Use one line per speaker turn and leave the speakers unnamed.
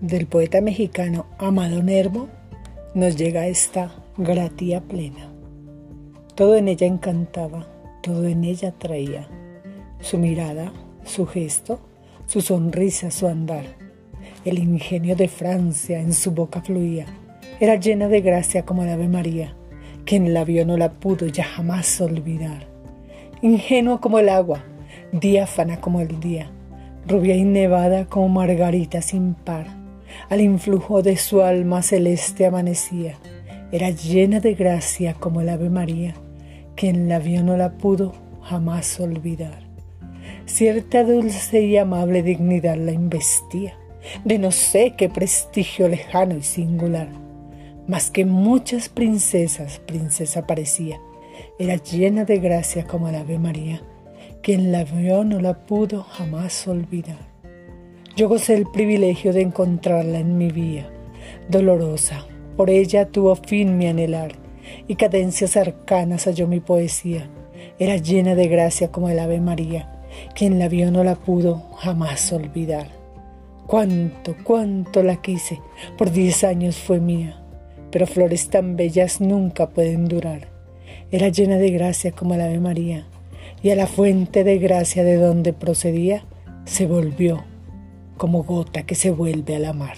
del poeta mexicano Amado Nervo nos llega esta gratía plena. Todo en ella encantaba, todo en ella traía. Su mirada, su gesto, su sonrisa, su andar. El ingenio de Francia en su boca fluía. Era llena de gracia como la Ave María. Quien la vio no la pudo ya jamás olvidar. Ingenua como el agua, diáfana como el día, rubia y nevada como margarita sin par. Al influjo de su alma celeste amanecía. Era llena de gracia como el Ave María. Quien la vio no la pudo jamás olvidar. Cierta dulce y amable dignidad la investía, de no sé qué prestigio lejano y singular. Más que muchas princesas, princesa parecía. Era llena de gracia como el Ave María. Quien la vio no la pudo jamás olvidar. Yo gocé el privilegio de encontrarla en mi vía, dolorosa. Por ella tuvo fin mi anhelar y cadencias arcanas halló mi poesía. Era llena de gracia como el Ave María. Quien la vio no la pudo jamás olvidar. Cuánto, cuánto la quise, por diez años fue mía, pero flores tan bellas nunca pueden durar. Era llena de gracia como el Ave María, y a la fuente de gracia de donde procedía se volvió como gota que se vuelve a la mar.